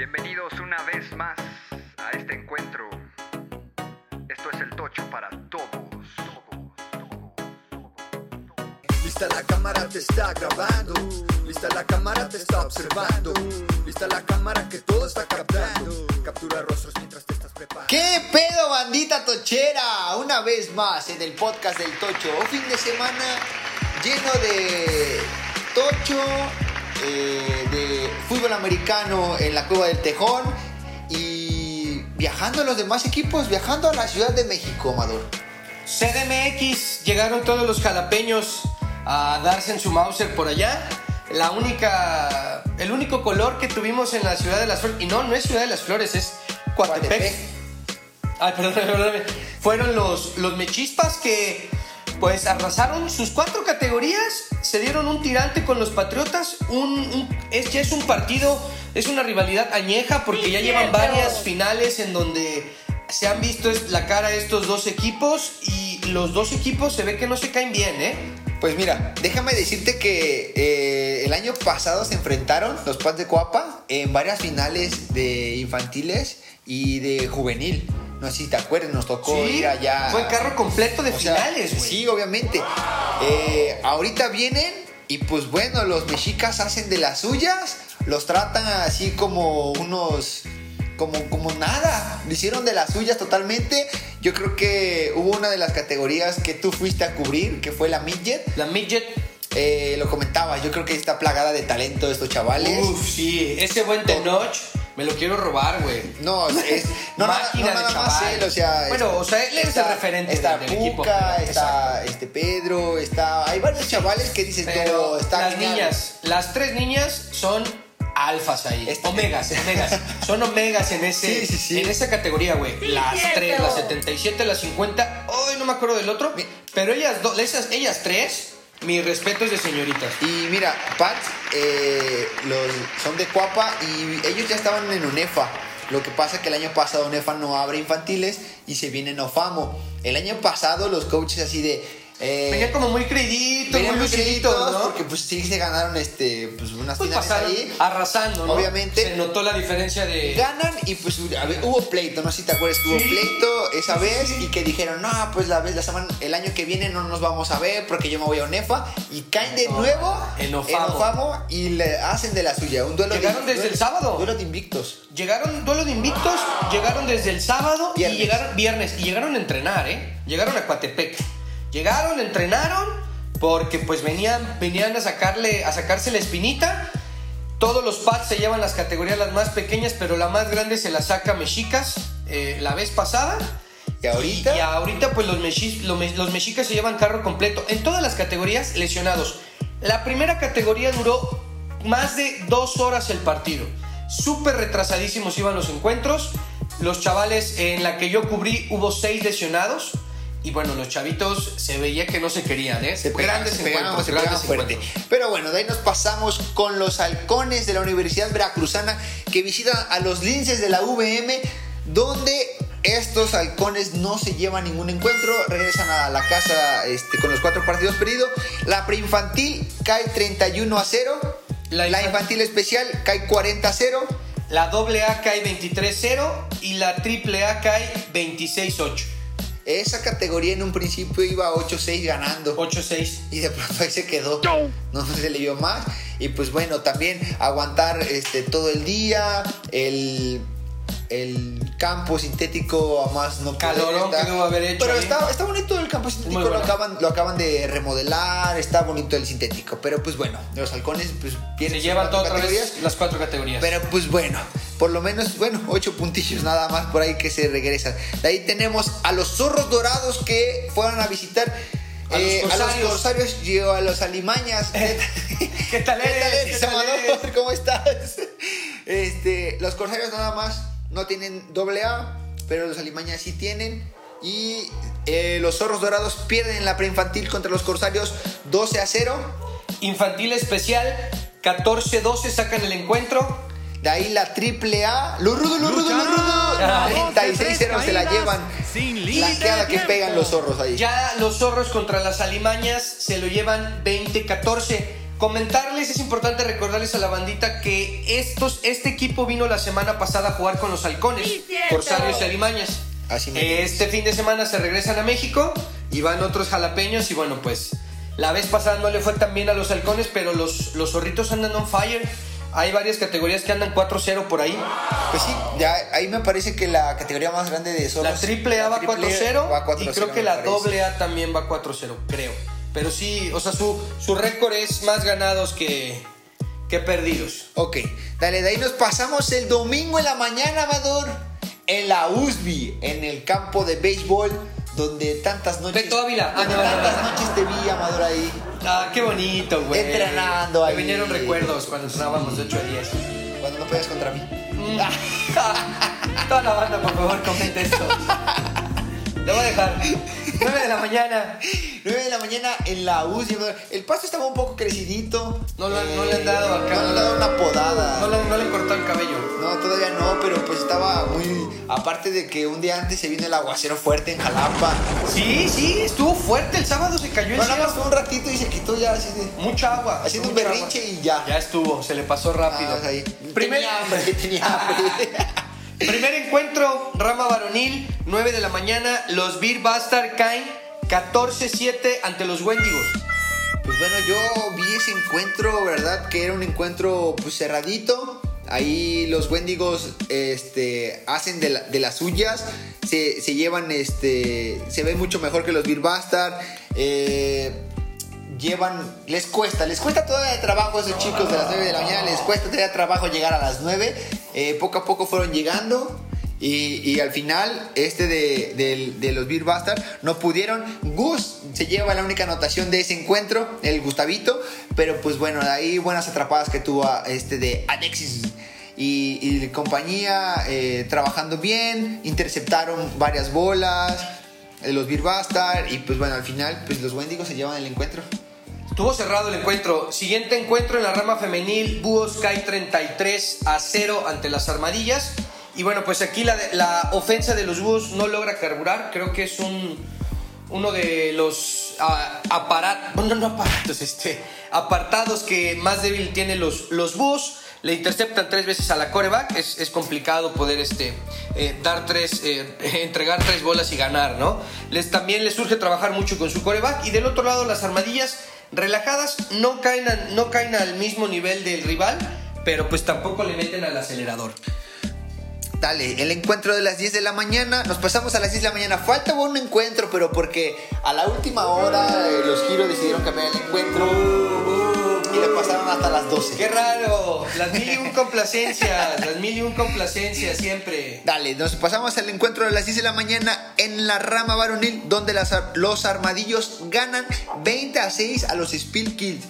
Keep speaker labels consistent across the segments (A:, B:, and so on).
A: Bienvenidos una vez más a este encuentro. Esto es el tocho para todos.
B: Lista la cámara te está grabando. Lista la cámara te está observando. Lista la cámara que todo está captando. Captura rostros mientras te estás preparando.
C: ¿Qué pedo, bandita tochera? Una vez más en el podcast del Tocho. Un fin de semana lleno de Tocho, eh, de fútbol americano en la Cueva del Tejón y viajando a los demás equipos, viajando a la Ciudad de México, Amador.
D: CDMX, llegaron todos los jalapeños a darse en su Mauser por allá. La única, el único color que tuvimos en la Ciudad de las Flores, y no, no es Ciudad de las Flores, es Coatepec. Ay, perdón, perdóname. Fueron los, los mechispas que pues arrasaron sus cuatro categorías, se dieron un tirante con los Patriotas, un, un- es, ya es un partido, es una rivalidad añeja porque ya llevan varias finales en donde se han visto es- la cara de estos dos equipos y los dos equipos se ve que no se caen bien, ¿eh?
C: Pues mira, déjame decirte que eh, el año pasado se enfrentaron los Pats de Coapa en varias finales de infantiles y de juvenil. No sé si te acuerdas, nos tocó ir allá.
D: Fue carro completo de
C: O
D: finales, güey.
C: Sí, obviamente. Eh, ahorita vienen y pues bueno, los mexicas hacen de las suyas, los tratan así como unos... Como, como nada, lo hicieron de las suyas totalmente. Yo creo que hubo una de las categorías que tú fuiste a cubrir, que fue la midget.
D: La midget,
C: Eh, lo comentaba, yo creo que está plagada de talento estos chavales.
D: uff, sí, ese buen Tenoch me lo quiero robar, güey.
C: No, es, no
D: Máquina
C: no
D: de
C: nada más
D: chaval.
C: él, o sea.
D: Bueno, o sea, él es el referente
C: Está
D: del- del equipo.
C: Puca, está este Pedro, está. Hay varios chavales que dicen
D: Pero
C: todo, está
D: las
C: genial.
D: niñas, las tres niñas son alfas ahí.
C: Este-
D: Omegas, omegas. Son omegas en ese
C: Sí, sí, sí.
D: en esa categoría, güey. Las tres, las 77, las 50. Hoy no me acuerdo del otro. Pero ellas dos, esas, ellas tres, mis respetos de señoritas.
C: Y mira, Pats eh, los, son de Cuapa y ellos ya estaban en UNEFA. Lo que pasa que el año pasado UNEFA no abre infantiles y se viene en OFAMO. El año pasado los coaches así de. Eh,
D: Venían como muy creditos, muy
C: queridos
D: ¿no?
C: porque pues sí se ganaron este, pues, unas
D: Pues
C: finales
D: pasaron
C: ahí.
D: arrasando, ¿no?
C: Obviamente.
D: Se notó la diferencia de.
C: ganan y pues a ver, hubo pleito, no sé si te acuerdas que hubo
D: Sí.
C: pleito esa
D: Sí,
C: vez
D: sí.
C: y que dijeron, no, pues la vez, la semana, el año que viene no nos vamos a ver porque yo me voy a Onefa y caen de
D: No,
C: nuevo
D: en. Ofamo
C: y le hacen de la suya, un duelo
D: Llegaron
C: de,
D: desde
C: duelo-
D: el sábado.
C: Duelo de invictos.
D: Llegaron duelo de invictos, llegaron desde el sábado
C: Viernes.
D: y llegaron viernes y llegaron a entrenar, ¿eh? Llegaron a Coatepec. Llegaron, entrenaron porque pues venían venían a sacarle a sacarse la espinita. Todos los pads se llevan las categorías las más pequeñas, pero la más grande se la saca Mexicas eh, la vez pasada.
C: Y ahorita
D: Y, y ahorita pues los, mexi- los, los mexicas se llevan carro completo. En todas las categorías lesionados. La primera categoría duró más de dos horas el partido. Súper retrasadísimos iban los encuentros. Los chavales en la que yo cubrí hubo seis lesionados. Y bueno, los chavitos se veía que no se querían, ¿eh?
C: se pegaban,
D: grandes
C: se pegaban, se pegaban fuerte. Pero bueno, de ahí nos pasamos con los halcones de la Universidad Veracruzana que visitan a los linces de la VM, donde estos halcones no se llevan ningún encuentro, regresan a la casa este, con los cuatro partidos perdidos. La preinfantil cae 31 a 0.
D: La
C: La,
D: infan-
C: infantil especial cae 40 a 0.
D: La doble A cae 23-0 y la triple A cae 26-8.
C: Esa categoría en un principio iba 8-6 ganando.
D: 8-6.
C: Y de pronto ahí se quedó. No se le vio más. Y pues bueno, también aguantar este, todo el día. El, el campo sintético a más no
D: Calorón haber hecho
C: Pero
D: ahí.
C: está, está bonito el campo sintético. Lo acaban, lo acaban de remodelar. Está bonito el sintético. Pero pues bueno, los halcones pues
D: Se llevan todas las cuatro categorías.
C: Pero pues bueno, por lo menos, bueno, ocho puntillos nada más por ahí que se regresan. De ahí tenemos a los zorros dorados que fueron a visitar
D: A los
C: eh, a los
D: corsarios.
C: y a los alimañas.
D: ¿Qué tal eres?
C: eres,
D: ¿Qué tal eres?
C: ¿Cómo estás? Este, los corsarios nada más no tienen doble A, pero los alimañas sí tienen. Y eh, los zorros dorados pierden en la preinfantil contra los corsarios 12 a 0.
D: Infantil especial, 14-12 sacan el encuentro.
C: De ahí la triple A. Los rudos.
D: Ah.
C: 36-0 se la llevan. La queda que pegan los zorros ahí.
D: Ya los zorros contra las alimañas se lo llevan 20-14. Comentarles, es importante recordarles a la bandita que estos, este equipo vino la semana pasada a jugar con los halcones, Corsarios y Alimañas.
C: Así
D: Este fin de semana se regresan a México y van otros jalapeños y bueno, pues la vez pasada no le fue tan bien a los halcones, pero los, los zorritos andan on fire. Hay varias categorías que andan 4-0 por ahí.
C: Pues sí, ya ahí me parece que la categoría más grande de Soros.
D: La triple A va
C: la triple
D: 4-0
C: va 4-0,
D: y creo que la doble A también va 4-0, creo. Pero sí, o sea, su, su récord es más ganados que, que perdidos.
C: Ok, dale, de ahí nos pasamos el domingo en la mañana, Amador, en la USB, en el campo de béisbol, donde tantas noches.
D: Beto Ávila.
C: Donde
D: Ah, no, no,
C: tantas
D: no.
C: noches te vi, Amador, ahí.
D: Ah, qué bonito, güey.
C: Entrenando ahí.
D: Me vinieron recuerdos cuando entrenábamos de 8 a 10.
C: Cuando no peleas contra mí.
D: Toda la banda, por favor, comente esto. Lo voy a dejar. 9 de la mañana.
C: 9 de la mañana en la UCI. El pasto estaba un poco crecidito.
D: No lo no le han dado acá.
C: No le han dado una podada.
D: No le, no le cortó el cabello.
C: No, todavía no, pero pues estaba muy. Aparte de que un día antes se vino el aguacero fuerte en Jalapa.
D: Sí, sí, estuvo fuerte. El sábado se cayó el
C: nada más fue un ratito y se quitó ya así de.
D: Mucha agua.
C: Haciendo un berrinche
D: agua.
C: y ya.
D: Ya estuvo, se le pasó rápido.
C: Ah, ahí.
D: Primer,
C: Tenía hambre, tenía hambre.
D: primer encuentro, rama varonil, 9 de la mañana. Los Beer Bastard caen 14-7 ante los Wendigos.
C: Pues bueno, yo vi ese encuentro, ¿verdad? Que era un encuentro pues cerradito. Ahí los Wendigos este, hacen de, la- de las suyas. Se, se llevan, este, se ve mucho mejor que los Beer Bastard. Eh, llevan, les cuesta, les cuesta todavía de trabajo a esos chicos de las 9 de la mañana, les cuesta todavía trabajo llegar a las 9. Eh, poco a poco fueron llegando. Y, y al final, este de, del- de los Beer Bastard no pudieron. Gus se lleva la única anotación de ese encuentro, el Gustavito. Pero pues bueno, de ahí buenas atrapadas que tuvo a- este de Alexis. Y, y compañía eh, trabajando bien, interceptaron varias bolas. eh, Los Beer Bastard. Y pues bueno, al final, pues los Wendigos se llevan el encuentro.
D: Estuvo cerrado el encuentro. Siguiente encuentro en la rama femenil, Búhos cae 33 a 0 ante las Armadillas. Y bueno, pues aquí la, la ofensa de los Búhos no logra carburar. Creo que es un, uno de los aparatos, bueno, no aparatos, este, apartados que más débil tienen los, los Búhos. Le interceptan tres veces a la coreback. Es, es complicado poder este, eh, dar tres, eh, entregar tres bolas y ganar, ¿no? Les, también les surge trabajar mucho con su coreback. Y del otro lado, las armadillas relajadas no caen, no caen al mismo nivel del rival, pero pues tampoco le meten al acelerador.
C: Dale, el encuentro de las 10 de la mañana. Nos pasamos a las 10 de la mañana. Falta un encuentro, pero porque a la última hora eh, los giros decidieron cambiar el encuentro y le pasaron hasta las 12.
D: ¡Qué raro! Las mil y un complacencias, las mil y un complacencias siempre.
C: Dale, nos pasamos al encuentro de las 10 de la mañana en la rama varonil, donde las los armadillos ganan 20 a 6 a los Speed Kids.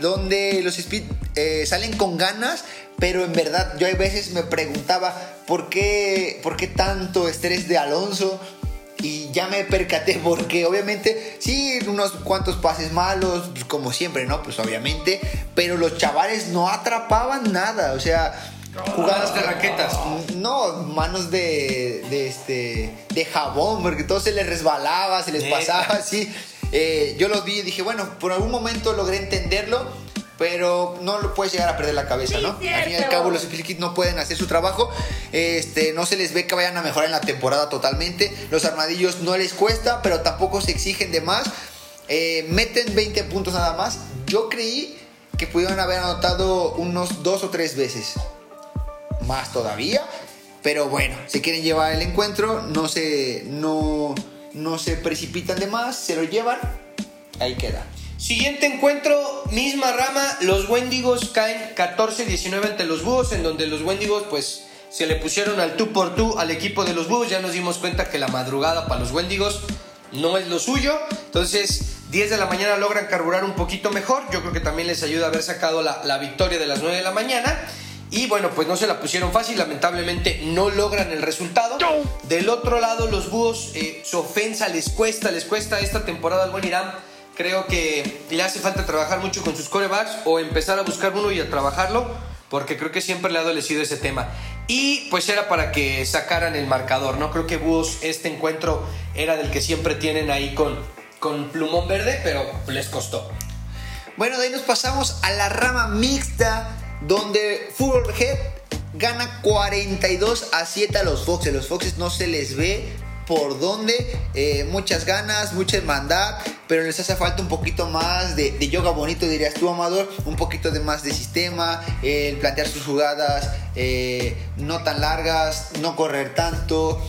C: Donde los Speed eh, salen con ganas, pero en verdad yo a veces me preguntaba por qué, por qué tanto estrés de Alonso. Y ya me percaté porque obviamente sí, unos cuantos pases malos, pues, como siempre, ¿no? Pues obviamente, pero los chavales no atrapaban nada, o sea,
D: Jugadas de raquetas.
C: no, manos de, de este de jabón, porque todo se les resbalaba, se les pasaba así. Eh, yo los vi y dije, bueno, por algún momento logré entenderlo, pero no lo puedes llegar a perder la cabeza, ¿no? Al fin y al cabo, los Spirit no pueden hacer su trabajo. Este, no se les ve que vayan a mejorar en la temporada totalmente. Los armadillos no les cuesta, pero tampoco se exigen de más. Eh, meten 20 puntos nada más. Yo creí que pudieron haber anotado unos dos o tres veces más todavía. Pero bueno, se quieren llevar el encuentro, no se, no, no se precipitan de más, se lo llevan, ahí queda.
D: Siguiente encuentro, misma rama, los Wendigos caen 14-19 ante los Búhos, en donde los Wendigos pues se le pusieron al tú por tú al equipo de los Búhos, ya nos dimos cuenta que la madrugada para los Wendigos no es lo suyo, entonces 10 de la mañana logran carburar un poquito mejor, yo creo que también les ayuda haber sacado la, la victoria de las 9 de la mañana. Y bueno, pues no se la pusieron fácil, lamentablemente no logran el resultado. Del otro lado, los búhos, eh, su ofensa les cuesta, les cuesta esta temporada al buen Irán. Creo que le hace falta trabajar mucho con sus corebacks o empezar a buscar uno y a trabajarlo, porque creo que siempre le ha adolecido ese tema. Y pues era para que sacaran el marcador, ¿no? Creo que Búhos, este encuentro era del que siempre tienen ahí con, con plumón verde, pero les costó.
C: Bueno, de ahí nos pasamos a la rama mixta, donde Fútbol Head gana 42 a 7 a los Foxes. Los Foxes no se les ve por dónde, eh, muchas ganas, mucha hermandad, pero les hace falta un poquito más de, de yoga bonito, dirías tú, Amador, un poquito de más de sistema, eh, el plantear sus jugadas eh, no tan largas, no correr tanto,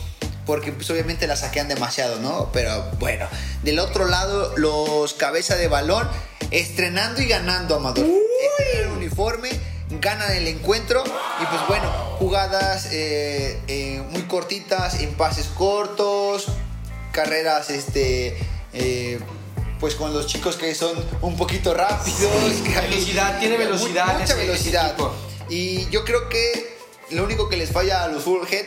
C: porque pues obviamente la saquean demasiado, ¿no? Pero bueno, del otro lado, los cabeza de balón, estrenando y ganando, Amador. Estrenan el uniforme, ganan el encuentro y pues bueno, jugadas eh, eh, muy cortitas, en pases cortos, carreras, este... eh, pues con los chicos que son un poquito rápidos. que hay-
D: Velocidad, tiene velocidad
C: Mucha velocidad. Y yo creo que lo único que les falla a los Fullhead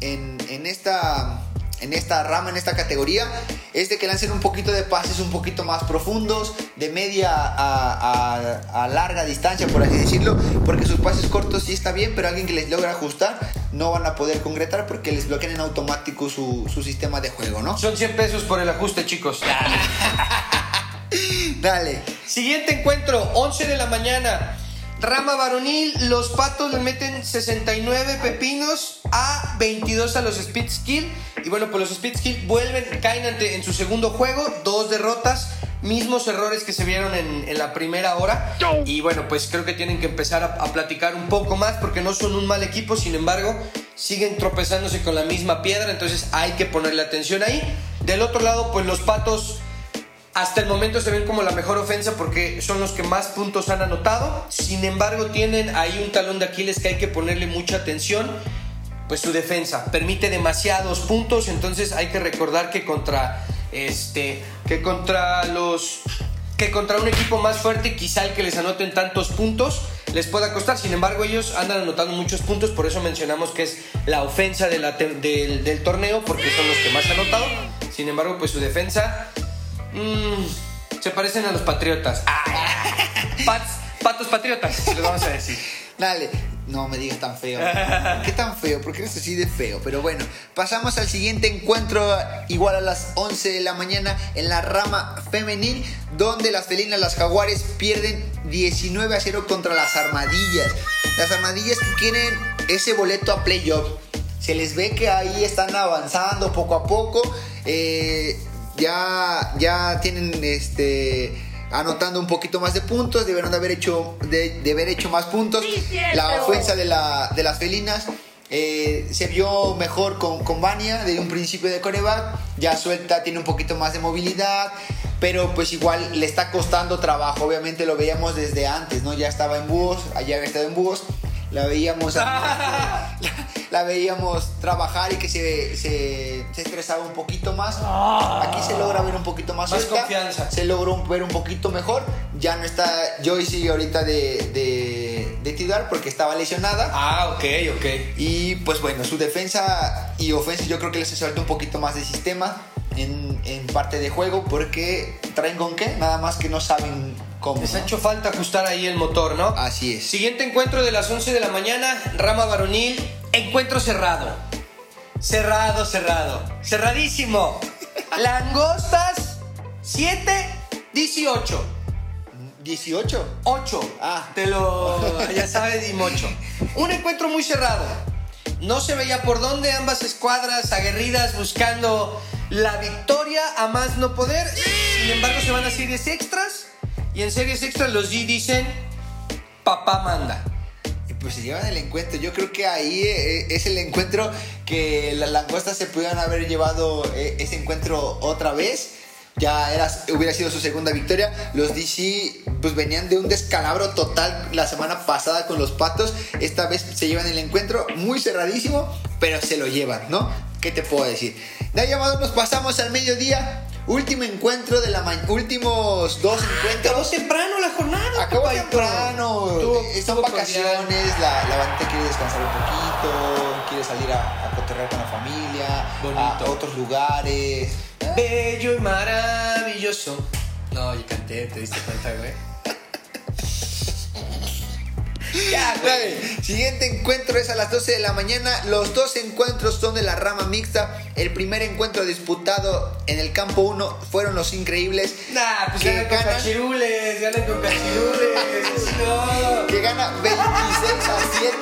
C: en, en esta en esta rama, en esta categoría, es de que lancen un poquito de pases un poquito más profundos, de media a, a- a larga distancia, por así decirlo, porque sus pases cortos sí está bien, pero alguien que les logra ajustar no van a poder concretar porque les bloquean en automático su, su sistema de juego, ¿no?
D: Son 100 pesos por el ajuste, chicos.
C: Dale.
D: Siguiente encuentro, 11 de la mañana. Rama varonil, los patos le meten 69 pepinos a 22 a los Speed Skill. Y bueno, pues los Speed Skill vuelven, caen en su segundo juego, dos derrotas, mismos errores que se vieron en, en la primera hora. Y bueno, pues creo que tienen que empezar a, a platicar un poco más porque no son un mal equipo, sin embargo, siguen tropezándose con la misma piedra, entonces hay que ponerle atención ahí. Del otro lado, pues los patos hasta el momento se ven como la mejor ofensa porque son los que más puntos han anotado. Sin embargo, tienen ahí un talón de Aquiles que hay que ponerle mucha atención. Pues su defensa permite demasiados puntos, entonces hay que recordar que contra este que contra los que contra un equipo más fuerte, quizá el que les anoten tantos puntos les pueda costar. Sin embargo, ellos andan anotando muchos puntos, por eso mencionamos que es la ofensa del, del torneo, porque son los que más han anotado. Sin embargo, pues su defensa mm, se parecen a los patriotas. Ah, pats- patos patriotas, les vamos a decir.
C: Dale. No me digas tan feo. ¿Qué tan feo? ¿Por qué eres así de feo? Pero bueno, pasamos al siguiente encuentro, igual a las 11 de la mañana, en la rama femenil, donde las felinas, las jaguares, pierden 19 a 0 contra las armadillas. Las armadillas que quieren ese boleto a playoff. Se les ve que ahí están avanzando poco a poco. eh, ya, ya tienen este anotando un poquito más de puntos, debieron de haber hecho, de, de haber hecho más puntos. la ofensa de, la, de las felinas eh, se vio mejor con, con Vania de un principio de coreback, ya suelta, tiene un poquito más de movilidad, pero pues igual le está costando trabajo, obviamente lo veíamos desde antes, ¿no? Ya estaba en búhos, allá había estado en búhos, la veíamos la, la veíamos trabajar y que se, se, se estresaba un poquito más. Aquí se logra ver un poquito más,
D: Más confianza.
C: Se logró ver un poquito mejor. Ya no está Joycey ahorita de, de, de titular porque estaba lesionada.
D: Ah, ok, ok.
C: Y pues bueno, su defensa y ofensa yo creo que les hace un poquito más de sistema en, en parte de juego porque traen con qué, nada más que no saben cómo.
D: Les ha hecho falta ajustar ahí el motor, ¿no?
C: Así es.
D: Siguiente encuentro de las 11 de la mañana, rama varonil, encuentro cerrado. Cerrado, cerrado. Cerradísimo. Langostas 7, 18.
C: 18.
D: 8.
C: Ah.
D: Te lo. Ya sabes, y mocho. Un encuentro muy cerrado. No se veía por dónde ambas escuadras aguerridas buscando la victoria a más no poder. Sin embargo, se van a series extras. Y en series extras los G dicen: Papá manda.
C: Y pues se llevan el encuentro. Yo creo que ahí eh, es el encuentro que las langostas se pudieran haber llevado eh, ese encuentro otra vez. Ya era, hubiera sido su segunda victoria. Los DC pues venían de un descalabro total la semana pasada con los patos. Esta vez se llevan el encuentro muy cerradísimo, pero se lo llevan, ¿no? ¿Qué te puedo decir? De ahí llamado nos pasamos al mediodía. Último encuentro de la mañana. Últimos dos
D: Acabó
C: encuentros.
D: temprano la jornada.
C: Acabó temprano.
D: Estuvo-
C: Eh, vacaciones, la, la bandita quiere descansar un poquito, quiere salir a, a cotorrear con la familia,
D: Bonito.
C: a otros lugares.
D: Bello y maravilloso. No, yo canté, te diste cuenta, güey. Ya, güey.
C: Siguiente encuentro es a las 12 de la mañana. Los dos encuentros son de la rama mixta. El primer encuentro disputado en el campo 1 fueron los increíbles.
D: Nah, pues
C: que
D: ganan con cachirules, ganan con cachirules. No.
C: que gana 26 a 7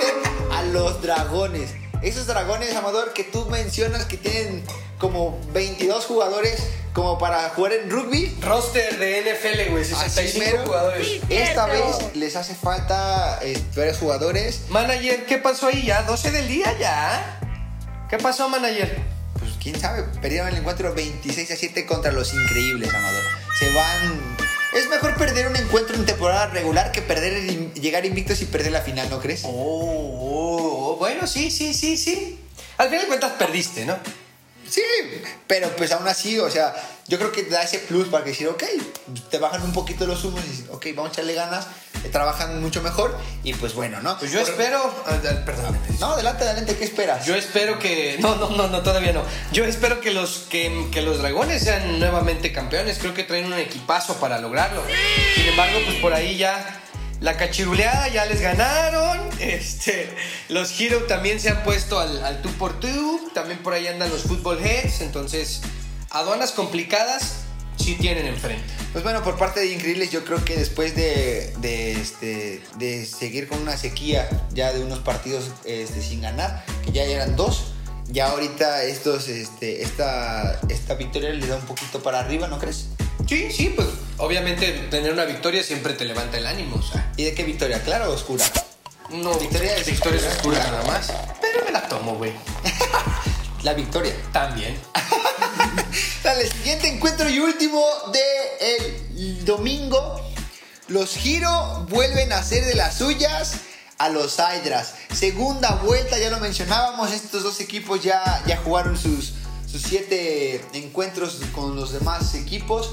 C: a los dragones. Esos dragones, Amador, que tú mencionas que tienen como 22 jugadores como para jugar en rugby.
D: Roster de NFL, güey,
C: Así
D: 65
C: mero.
D: jugadores.
C: Esta vez les hace falta eh, peores jugadores.
D: Manager, ¿qué pasó ahí ya? ¿12 del día ya? ¿Qué pasó, manager?
C: Pues quién sabe, perdieron el encuentro 26 a 7 contra los increíbles, Amador. Se van. Es mejor perder un encuentro en temporada regular que perder el- llegar invictos y perder la final, ¿no crees?
D: Oh, oh, oh, bueno, sí, sí, sí, sí. Al final de cuentas perdiste, ¿no?
C: Sí, pero pues aún así, o sea, yo creo que da ese plus para que decir, ok, te bajan un poquito los humos y dicen, ok, vamos a echarle ganas, eh, trabajan mucho mejor y pues bueno, ¿no?
D: Pues yo
C: Por-
D: espero. ah, Perdón.
C: No, adelante, adelante, ¿qué esperas?
D: Yo espero que. No, no, no, no, todavía no. Yo espero que los, que, que los dragones sean nuevamente campeones. Creo que traen un equipazo para lograrlo. Sin embargo, pues por ahí ya. La cachiruleada ya les ganaron. Este, los Hero también se han puesto al, al tú por tú. También por ahí andan los Football Heads. Entonces, aduanas complicadas sí tienen enfrente.
C: Pues bueno, por parte de Increíbles, yo creo que después de, de, este, de seguir con una sequía ya de unos partidos este, sin ganar, que ya eran dos, ya ahorita estos, este, esta, esta victoria les da un poquito para arriba, ¿no crees?
D: Sí, sí, pues obviamente tener una victoria siempre te levanta el ánimo. O sea,
C: ¿Y de qué victoria? ¿Clara o oscura?
D: no, victoria es victoria oscura nada más. Pero me la tomo, güey.
C: La victoria.
D: También.
C: Dale, siguiente encuentro y último de el domingo. Los Giro vuelven a hacer de las suyas a los Hydras. Segunda vuelta, ya lo mencionábamos, estos dos equipos ya, ya jugaron sus, sus siete encuentros con los demás equipos.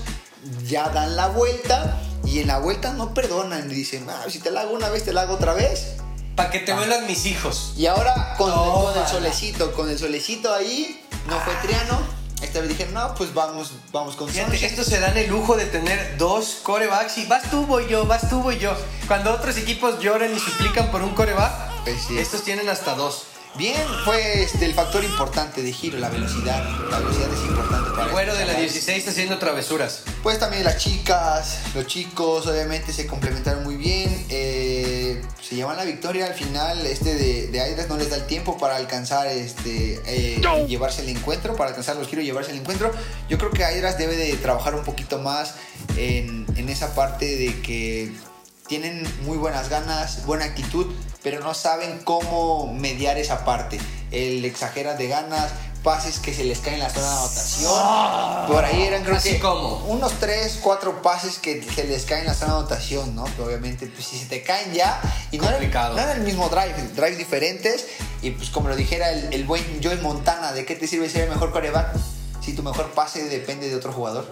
C: Ya dan la vuelta y en la vuelta no perdonan. Dicen, "Ah, si te la hago una vez, te la hago otra vez.
D: Para que te vuelan mis hijos.
C: Y ahora con, el solecito, con el solecito ahí, no fue Triano. Esta vez dijeron, no, pues vamos, vamos con
D: Fíjate, se dan el lujo de tener dos corebacks y vas tú, voy yo, vas tú, voy yo. Cuando otros equipos lloran y suplican por un coreback,
C: Pues sí.
D: estos tienen hasta dos.
C: Bien, fue este, el factor importante de giro, la velocidad. La velocidad es importante para
D: El güero de la
C: estos
D: 16 haciendo travesuras.
C: Pues también las chicas, los chicos, obviamente se complementaron muy bien. eh, se llevan la victoria al final. Este de, de Aidas no les da el tiempo para alcanzar este eh, llevarse el encuentro, para alcanzar los giros y llevarse el encuentro. Yo creo que Aidas debe de trabajar un poquito más en, en esa parte de que tienen muy buenas ganas, buena actitud, pero no saben cómo mediar esa parte. El exagera de ganas, pases que se les caen en la zona de anotación. Por ahí eran creo
D: Así
C: que
D: como.
C: unos 3, 4 pases que se les caen en la zona de anotación, ¿no? Que obviamente pues si se te caen ya y no era,
D: Complicado.
C: no era el mismo drive, drives diferentes y pues como lo dijera el, el buen Joey Montana, ¿de qué te sirve ser el mejor coreback si tu mejor pase depende de otro jugador?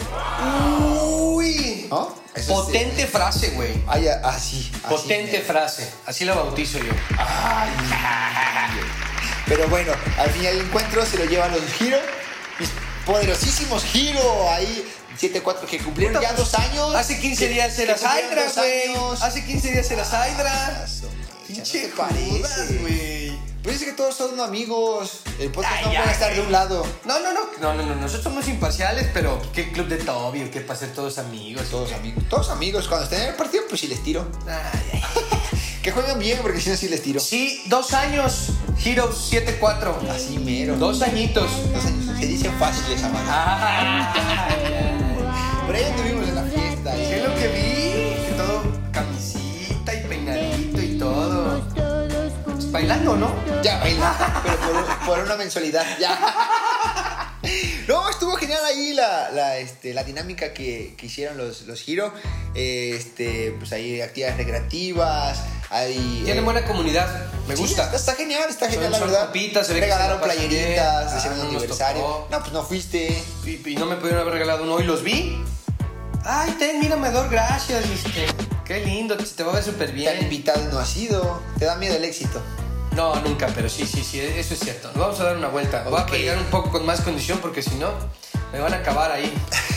D: Uy.
C: ¿No? Eso es-
D: Potente frase, güey.
C: Ay, así, así.
D: Potente frase. Así la bautizo yo.
C: Pero bueno, al final del encuentro se lo llevan los Giro. Mis poderosísimos Giro ahí. 7-4 que cumplieron ya dos años.
D: Hace 15
C: Que-
D: días
C: que
D: eras
C: cumplieron
D: Hydra,
C: dos
D: güey. Hace 15 días eras Hydra.
C: Ah, su mecha,
D: Pinche
C: no te parece.
D: Judas, güey.
C: Pues es que todos son amigos. El podcast
D: Ay,
C: no
D: ya,
C: puede estar de un lado.
D: No, no, no, no, no, no, nosotros somos imparciales, pero qué club de Toby, qué para ser todos amigos.
C: Todos amigos. Todos amigos. Cuando estén en el partido, pues sí les tiro.
D: Ay.
C: Que jueguen bien, porque si no, sí les tiro.
D: Sí, dos años, Heroes 7-4.
C: Así mero.
D: Dos añitos.
C: Dos años. Se dicen fáciles, amado. Pero ahí anduvimos en la fiesta.
D: ¿Qué
C: ¿eh?
D: es lo que vi? Bailando, ¿no?
C: Ya, baila, pero por, por una mensualidad, ya. No, estuvo genial ahí la, la, este, la dinámica que, que hicieron los, los Giro. Este, pues ahí actividades recreativas, hay...
D: Tienen
C: eh,
D: buena comunidad, me
C: sí,
D: gusta.
C: está, está genial, está genial,
D: Son-
C: la
D: son
C: verdad.
D: compitas, se ve que
C: Regalaron
D: se
C: playeritas
D: Ah,
C: segundo
D: no nos
C: aniversario.
D: tocó.
C: No, pues no fuiste.
D: Y, y no me pudieron haber regalado uno y los vi. Ay, ten, mira, Amador, gracias. este, qué lindo, te va a ver súper
C: Te han
D: bien.
C: invitado y no has ido. Te da miedo el éxito.
D: No, nunca, pero sí, sí, sí, eso es cierto. Vamos a dar una vuelta. Voy a pelear un poco con más condición porque si no, me van a acabar ahí.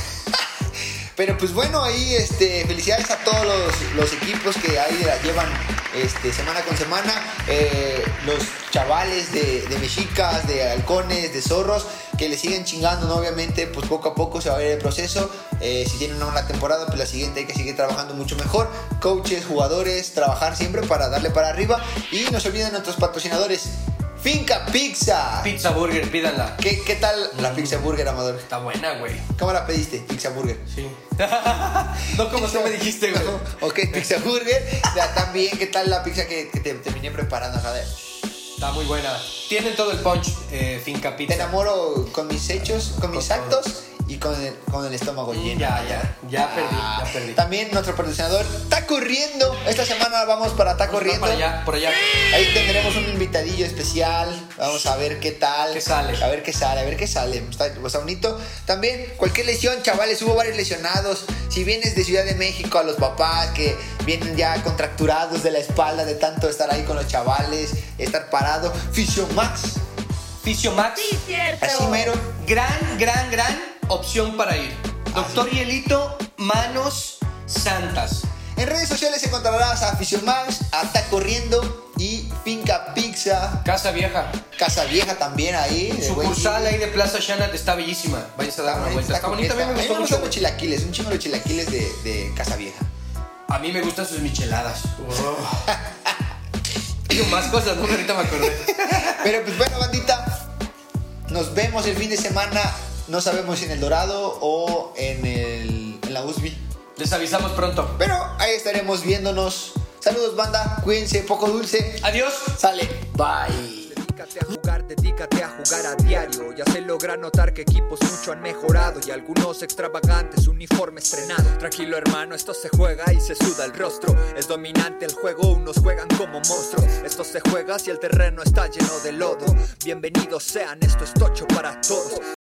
C: Pero pues bueno, ahí este, felicidades a todos los, los equipos que ahí la llevan este, semana con semana. Eh, los chavales de, de mexicas, de halcones, de zorros, que le siguen chingando, ¿no? Obviamente, pues poco a poco se va a ver el proceso. Eh, si tienen una buena temporada, pues la siguiente hay que seguir trabajando mucho mejor. Coaches, jugadores, trabajar siempre para darle para arriba. Y no se olviden nuestros patrocinadores. Finca Pizza.
D: Pizza Burger, pídanla.
C: ¿Qué, qué tal la Pizza Burger, Amador?
D: Está buena, güey.
C: ¿Cómo la pediste? Pizza Burger.
D: Sí. no como tú me dijiste, güey.
C: ok, Pizza Burger. Ya, también, ¿qué tal la pizza que, que te terminé preparando? Ver.
D: Está muy buena. Tienen todo el punch, eh, Finca
C: Te
D: Pizza.
C: enamoro con mis hechos, con mis
D: Con todo.
C: actos y con el, con el estómago
D: Mm,
C: lleno.
D: ya, ya. Ya perdí,
C: Ah,
D: ya perdí.
C: También nuestro patrocinador está corriendo. Esta semana vamos para Está corriendo.
D: Por allá, por allá.
C: Ahí tendremos un especial. Vamos a ver qué tal.
D: ¿Qué sale?
C: A ver qué sale, a ver qué sale. Está, está bonito. También, cualquier lesión, chavales, hubo varios lesionados. Si vienes de Ciudad de México, a los papás que vienen ya contracturados de la espalda de tanto estar ahí con los chavales, estar parado. Fisiomax.
D: Fisio Max.
C: Así mero.
D: Gran, gran, gran opción para ir. Doctor Hielito, manos santas.
C: En redes sociales encontrarás a Fisiomax, a Está Corriendo y Finca Pizza.
D: Casa Vieja.
C: Casa Vieja también ahí. de
D: Sucursal ahí de Plaza Shanat está bellísima. Váyanse a dar una vuelta. Está bonita, a mí me
C: A
D: gustó mucho.
C: los chilaquiles, un chingo de chilaquiles de, de Casa Vieja.
D: A mí me gustan sus micheladas. Digo más cosas, ¿no? Ahorita me acordé.
C: Pero pues bueno, bandita, nos vemos el fin de semana. No sabemos si en el Dorado o en, el, en la USB.
D: Les avisamos pronto.
C: Pero ahí estaremos viéndonos. Saludos, banda. Cuídense, poco dulce.
D: Adiós.
C: Sale. Bye.
B: Dedícate a jugar, dedícate a jugar a diario. Ya se logra notar que equipos mucho han mejorado y algunos extravagantes, uniforme estrenado. Tranquilo hermano, esto se juega y se suda el rostro. Es dominante el juego, unos juegan como monstruos. Esto se juega si el terreno está lleno de lodo. Bienvenidos sean, esto es tocho para todos.